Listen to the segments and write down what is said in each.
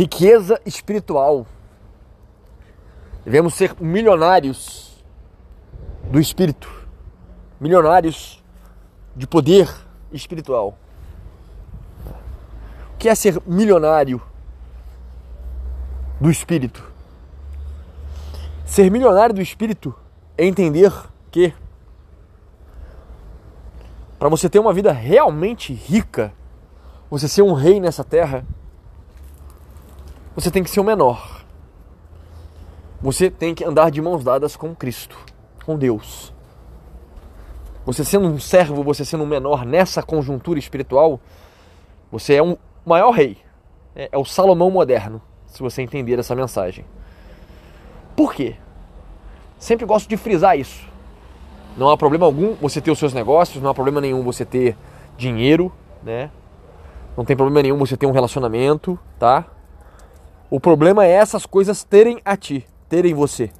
riqueza espiritual. Devemos ser milionários do espírito, milionários de poder espiritual. O que é ser milionário do espírito? Ser milionário do espírito é entender que para você ter uma vida realmente rica, você ser um rei nessa terra, você tem que ser o menor. Você tem que andar de mãos dadas com Cristo, com Deus. Você sendo um servo, você sendo um menor nessa conjuntura espiritual, você é um maior rei. É, é o Salomão moderno, se você entender essa mensagem. Por quê? Sempre gosto de frisar isso. Não há problema algum você ter os seus negócios, não há problema nenhum você ter dinheiro, né? Não tem problema nenhum você ter um relacionamento, tá? O problema é essas coisas terem a ti terem você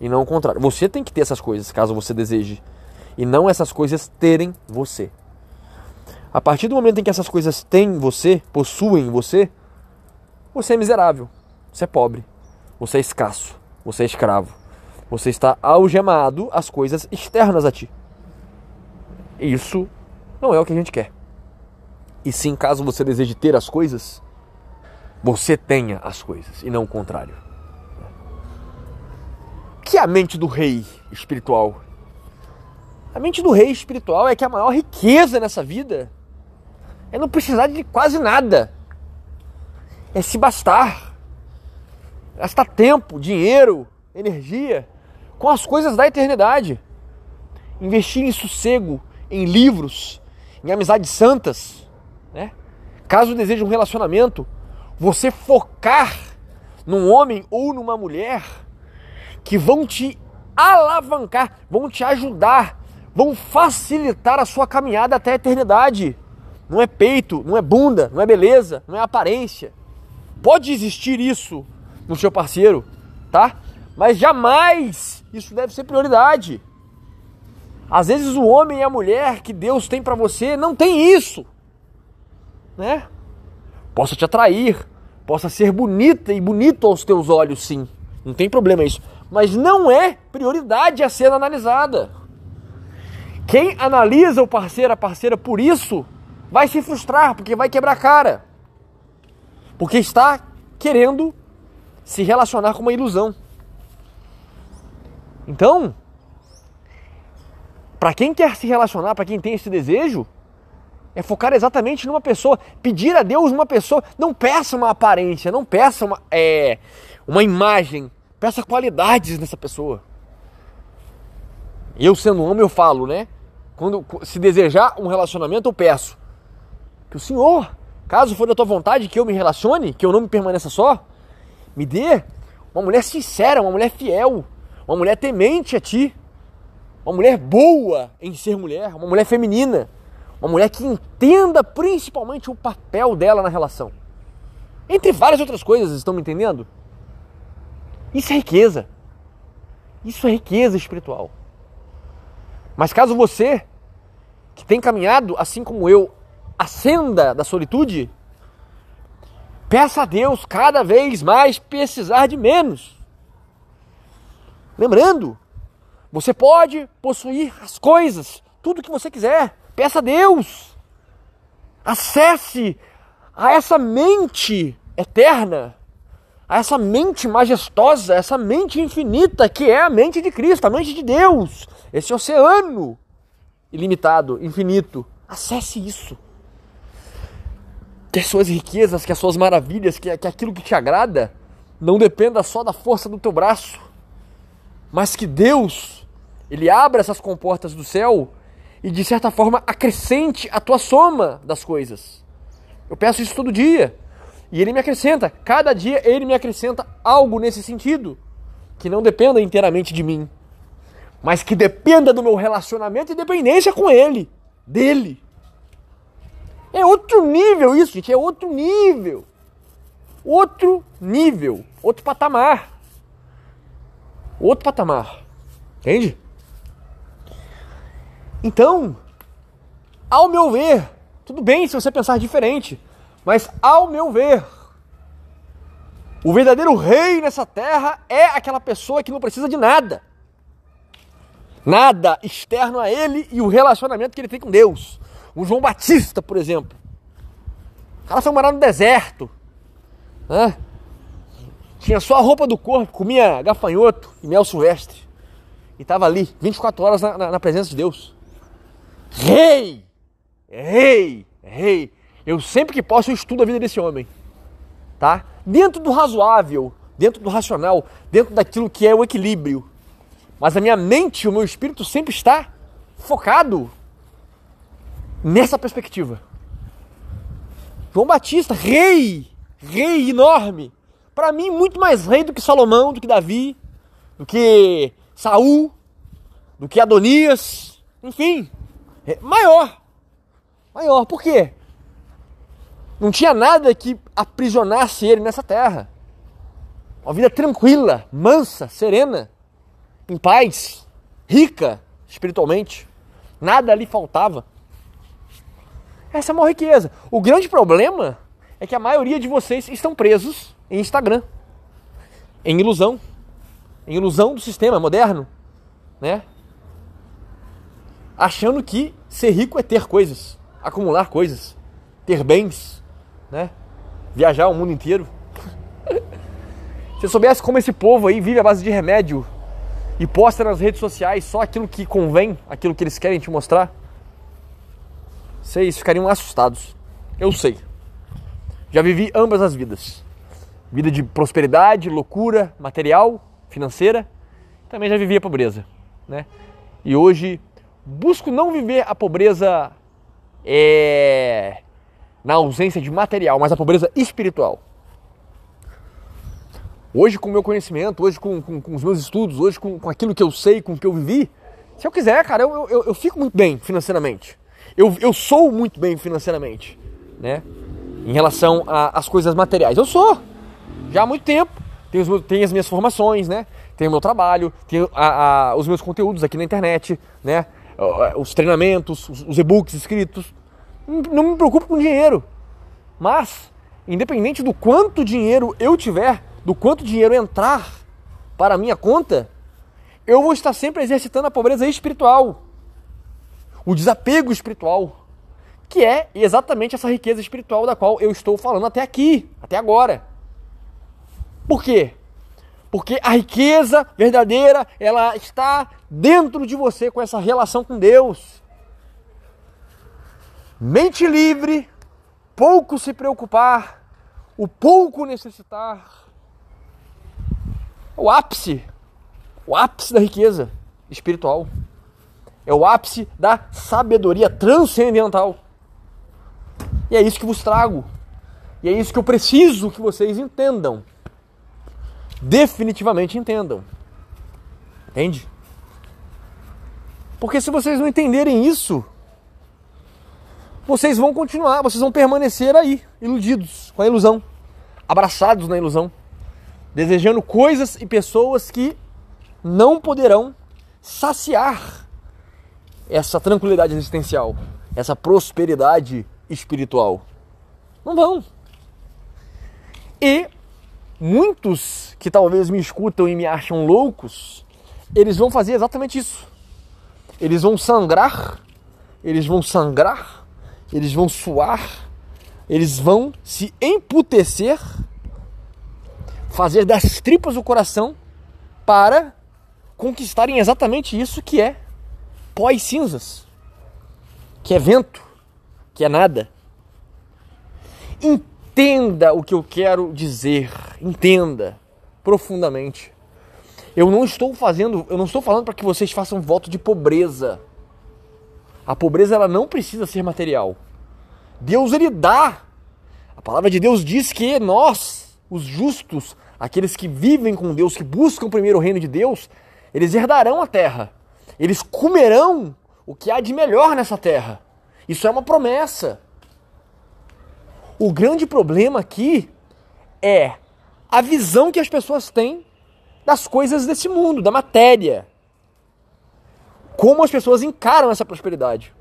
e não o contrário. Você tem que ter essas coisas caso você deseje e não essas coisas terem você. A partir do momento em que essas coisas têm você, possuem você, você é miserável, você é pobre, você é escasso, você é escravo. Você está algemado às coisas externas a ti. Isso não é o que a gente quer. E sim, caso você deseje ter as coisas, você tenha as coisas e não o contrário que é a mente do rei espiritual? A mente do rei espiritual é que a maior riqueza nessa vida é não precisar de quase nada. É se bastar. Gastar tempo, dinheiro, energia com as coisas da eternidade. Investir em sossego, em livros, em amizades santas. Né? Caso deseje um relacionamento, você focar num homem ou numa mulher que vão te alavancar, vão te ajudar, vão facilitar a sua caminhada até a eternidade. Não é peito, não é bunda, não é beleza, não é aparência. Pode existir isso no seu parceiro, tá? Mas jamais isso deve ser prioridade. Às vezes o homem e a mulher que Deus tem para você não tem isso, né? Possa te atrair, possa ser bonita e bonito aos teus olhos, sim. Não tem problema isso mas não é prioridade a ser analisada. Quem analisa o parceiro, a parceira por isso, vai se frustrar, porque vai quebrar cara. Porque está querendo se relacionar com uma ilusão. Então, para quem quer se relacionar, para quem tem esse desejo, é focar exatamente numa pessoa, pedir a Deus uma pessoa. Não peça uma aparência, não peça uma, é, uma imagem Peça qualidades nessa pessoa. Eu sendo homem, eu falo, né? Quando se desejar um relacionamento, eu peço que o Senhor, caso for da tua vontade que eu me relacione, que eu não me permaneça só, me dê uma mulher sincera, uma mulher fiel, uma mulher temente a ti, uma mulher boa em ser mulher, uma mulher feminina, uma mulher que entenda principalmente o papel dela na relação. Entre várias outras coisas, estão me entendendo? Isso é riqueza. Isso é riqueza espiritual. Mas caso você, que tem caminhado, assim como eu, a senda da solitude, peça a Deus cada vez mais precisar de menos. Lembrando, você pode possuir as coisas, tudo que você quiser. Peça a Deus. Acesse a essa mente eterna a essa mente majestosa, essa mente infinita que é a mente de Cristo, a mente de Deus, esse oceano ilimitado, infinito. Acesse isso. Que as suas riquezas, que as suas maravilhas, que, que aquilo que te agrada não dependa só da força do teu braço, mas que Deus, Ele abra essas comportas do céu e de certa forma acrescente a tua soma das coisas. Eu peço isso todo dia. E ele me acrescenta, cada dia ele me acrescenta algo nesse sentido, que não dependa inteiramente de mim, mas que dependa do meu relacionamento e dependência com ele, dele. É outro nível isso, gente, é outro nível. Outro nível, outro patamar. Outro patamar. Entende? Então, ao meu ver, tudo bem se você pensar diferente. Mas, ao meu ver, O verdadeiro rei nessa terra é aquela pessoa que não precisa de nada. Nada externo a ele e o relacionamento que ele tem com Deus. O João Batista, por exemplo. O cara foi morar no deserto. Né? Tinha só a roupa do corpo, comia gafanhoto e mel silvestre. E estava ali, 24 horas na, na, na presença de Deus. Rei! Rei! Rei! Eu sempre que posso eu estudo a vida desse homem. Tá? Dentro do razoável, dentro do racional, dentro daquilo que é o equilíbrio. Mas a minha mente, o meu espírito sempre está focado nessa perspectiva. João Batista, rei, rei enorme. Para mim, muito mais rei do que Salomão, do que Davi, do que Saul, do que Adonias, enfim, maior. Maior. Por quê? Não tinha nada que aprisionasse ele nessa terra. Uma vida tranquila, mansa, serena, em paz, rica espiritualmente. Nada ali faltava. Essa é a maior riqueza. O grande problema é que a maioria de vocês estão presos em Instagram, em ilusão, em ilusão do sistema moderno, né? Achando que ser rico é ter coisas, acumular coisas, ter bens, né? Viajar o mundo inteiro. Se eu soubesse como esse povo aí vive à base de remédio e posta nas redes sociais só aquilo que convém, aquilo que eles querem te mostrar, vocês ficariam assustados. Eu sei. Já vivi ambas as vidas. Vida de prosperidade, loucura, material, financeira. Também já vivi a pobreza, né? E hoje busco não viver a pobreza é, na ausência de material, mas a pobreza espiritual. Hoje, com o meu conhecimento, hoje com, com, com os meus estudos, hoje com, com, aquilo que eu sei, com o que eu vivi, se eu quiser, cara, eu, eu, eu fico muito bem financeiramente. Eu, eu sou muito bem financeiramente, né? Em relação às coisas materiais. Eu sou, já há muito tempo. Tenho, os, tenho as minhas formações, né? Tenho o meu trabalho, tenho a, a, os meus conteúdos aqui na internet, né? Os treinamentos, os, e-books escritos. Não me preocupo com dinheiro. Mas, independente do quanto dinheiro eu tiver, do quanto dinheiro entrar para a minha conta, eu vou estar sempre exercitando a pobreza espiritual, o desapego espiritual, que é exatamente essa riqueza espiritual da qual eu estou falando até aqui, até agora. Por quê? Porque a riqueza verdadeira, ela está dentro de você com essa relação com Deus. Mente livre, pouco se preocupar, o pouco necessitar, o ápice, o ápice da riqueza espiritual. É o ápice da sabedoria transcendental. E é isso que vos trago. E é isso que eu preciso que vocês entendam. Definitivamente entendam. Entende? Porque se vocês não entenderem isso, vocês vão continuar, vocês vão permanecer aí, iludidos, com a ilusão, abraçados na ilusão desejando coisas e pessoas que não poderão saciar essa tranquilidade existencial, essa prosperidade espiritual. Não vão. E muitos que talvez me escutam e me acham loucos, eles vão fazer exatamente isso. Eles vão sangrar, eles vão sangrar, eles vão suar, eles vão se emputecer fazer das tripas o coração para conquistarem exatamente isso que é pós-cinzas, que é vento, que é nada. Entenda o que eu quero dizer, entenda profundamente. Eu não estou fazendo, eu não estou falando para que vocês façam voto de pobreza. A pobreza ela não precisa ser material. Deus ele dá. A palavra de Deus diz que nós os justos, aqueles que vivem com Deus, que buscam primeiro o reino de Deus, eles herdarão a terra. Eles comerão o que há de melhor nessa terra. Isso é uma promessa. O grande problema aqui é a visão que as pessoas têm das coisas desse mundo, da matéria. Como as pessoas encaram essa prosperidade.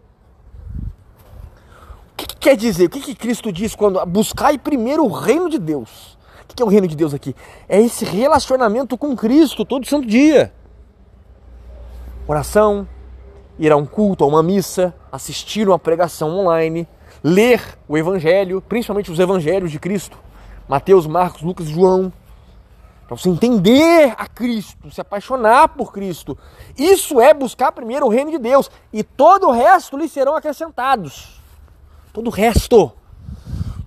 O que, que quer dizer? O que, que Cristo diz quando buscai primeiro o reino de Deus? O que é o reino de Deus aqui? É esse relacionamento com Cristo todo santo dia. Oração, ir a um culto, a uma missa, assistir uma pregação online, ler o Evangelho, principalmente os Evangelhos de Cristo, Mateus, Marcos, Lucas, João, para você entender a Cristo, se apaixonar por Cristo. Isso é buscar primeiro o reino de Deus. E todo o resto lhe serão acrescentados. Todo o resto,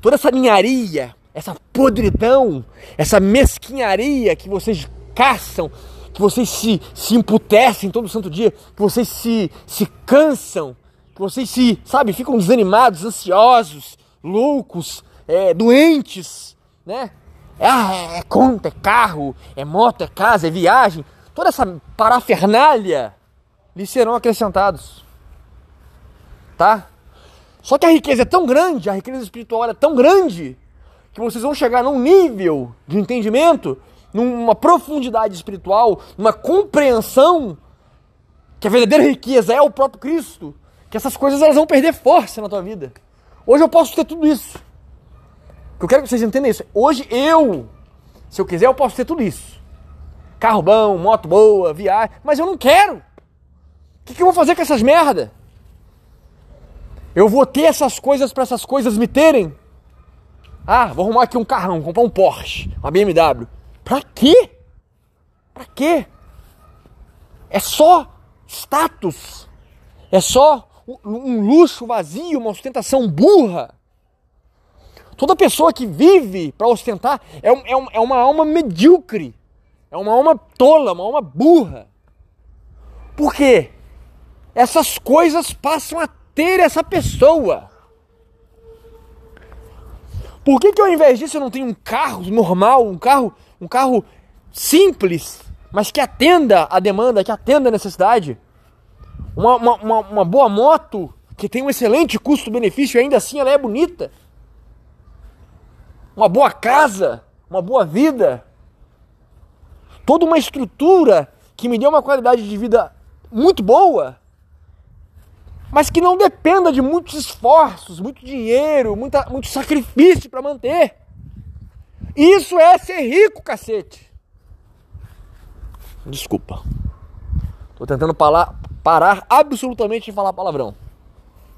toda essa ninharia, essa podridão, essa mesquinharia que vocês caçam, que vocês se, se emputecem todo santo dia, que vocês se, se cansam, vocês se, sabe, ficam desanimados, ansiosos, loucos, é, doentes, né? É, é, conta, é carro, é moto, é casa, é viagem, toda essa parafernália lhes serão acrescentados. Tá? Só que a riqueza é tão grande, a riqueza espiritual é tão grande, que vocês vão chegar num nível de entendimento, numa profundidade espiritual, numa compreensão que a verdadeira riqueza é o próprio Cristo, que essas coisas elas vão perder força na tua vida. Hoje eu posso ter tudo isso. Eu quero que vocês entendam isso. Hoje eu, se eu quiser, eu posso ter tudo isso. Carro bom, moto boa, viagem, mas eu não quero. O que, que eu vou fazer com essas merda? Eu vou ter essas coisas para essas coisas me terem? Ah, vou arrumar aqui um carrão, comprar um Porsche, uma BMW. Pra quê? Pra quê? É só status. É só um luxo vazio, uma ostentação burra. Toda pessoa que vive para ostentar é, é, é uma alma medíocre. É uma alma tola, uma alma burra. Por quê? Essas coisas passam a ter essa pessoa. Por que, que ao invés disso eu não tenho um carro normal, um carro, um carro simples, mas que atenda a demanda, que atenda a necessidade? Uma, uma, uma, uma boa moto que tem um excelente custo-benefício ainda assim ela é bonita. Uma boa casa, uma boa vida. Toda uma estrutura que me deu uma qualidade de vida muito boa mas que não dependa de muitos esforços, muito dinheiro, muita, muito sacrifício para manter. Isso é ser rico, cacete. Desculpa. Tô tentando parar, parar absolutamente de falar palavrão.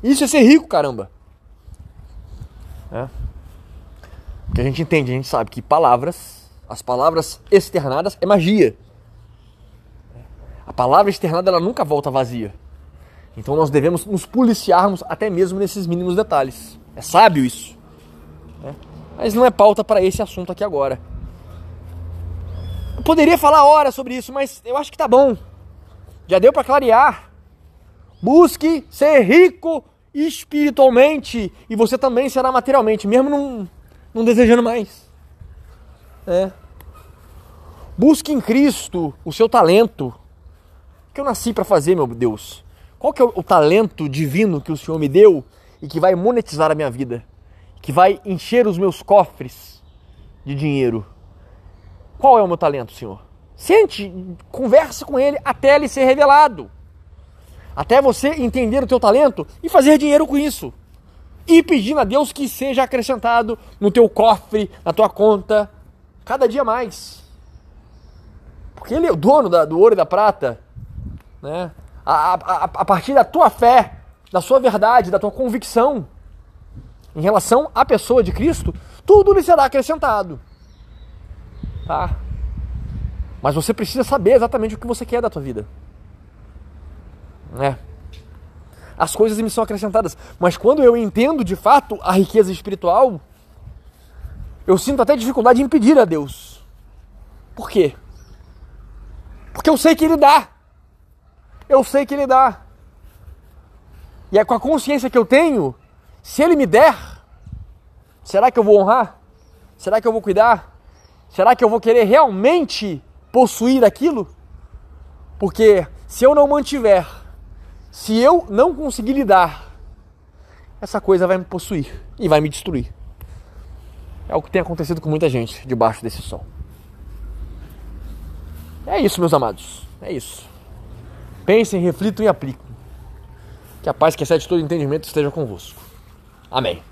Isso é ser rico, caramba. É. Porque a gente entende, a gente sabe que palavras, as palavras externadas é magia. A palavra externada ela nunca volta vazia. Então nós devemos nos policiarmos até mesmo nesses mínimos detalhes. É sábio isso. Né? Mas não é pauta para esse assunto aqui agora. Eu poderia falar horas sobre isso, mas eu acho que tá bom. Já deu para clarear. Busque ser rico espiritualmente e você também será materialmente, mesmo não, não desejando mais. É. Busque em Cristo o seu talento. O que eu nasci para fazer, meu Deus? Qual que é o talento divino que o Senhor me deu e que vai monetizar a minha vida? Que vai encher os meus cofres de dinheiro? Qual é o meu talento, Senhor? Sente, converse com ele até ele ser revelado. Até você entender o teu talento e fazer dinheiro com isso. E pedindo a Deus que seja acrescentado no teu cofre, na tua conta, cada dia mais. Porque ele é o dono da, do ouro e da prata, né? a, a, a partir da tua fé, da sua verdade, da tua convicção em relação à pessoa de Cristo, tudo lhe será acrescentado. Tá? Mas você precisa saber exatamente o que você quer da tua vida. É. As coisas me são acrescentadas, mas quando eu entendo de fato a riqueza espiritual, eu sinto até dificuldade em pedir a Deus. Por quê? Porque eu sei que Ele dá eu sei que Ele dá. E é com a consciência que eu tenho, se Ele me der, será que eu vou honrar? Será que eu vou cuidar? Será que eu vou querer realmente possuir aquilo? Porque se eu não mantiver, se eu não conseguir lidar, essa coisa vai me possuir e vai me destruir. É o que tem acontecido com muita gente debaixo desse sol. É isso, meus amados. É isso. Pensem, reflitam e apliquem. Que a paz que excede todo entendimento esteja convosco. Amém.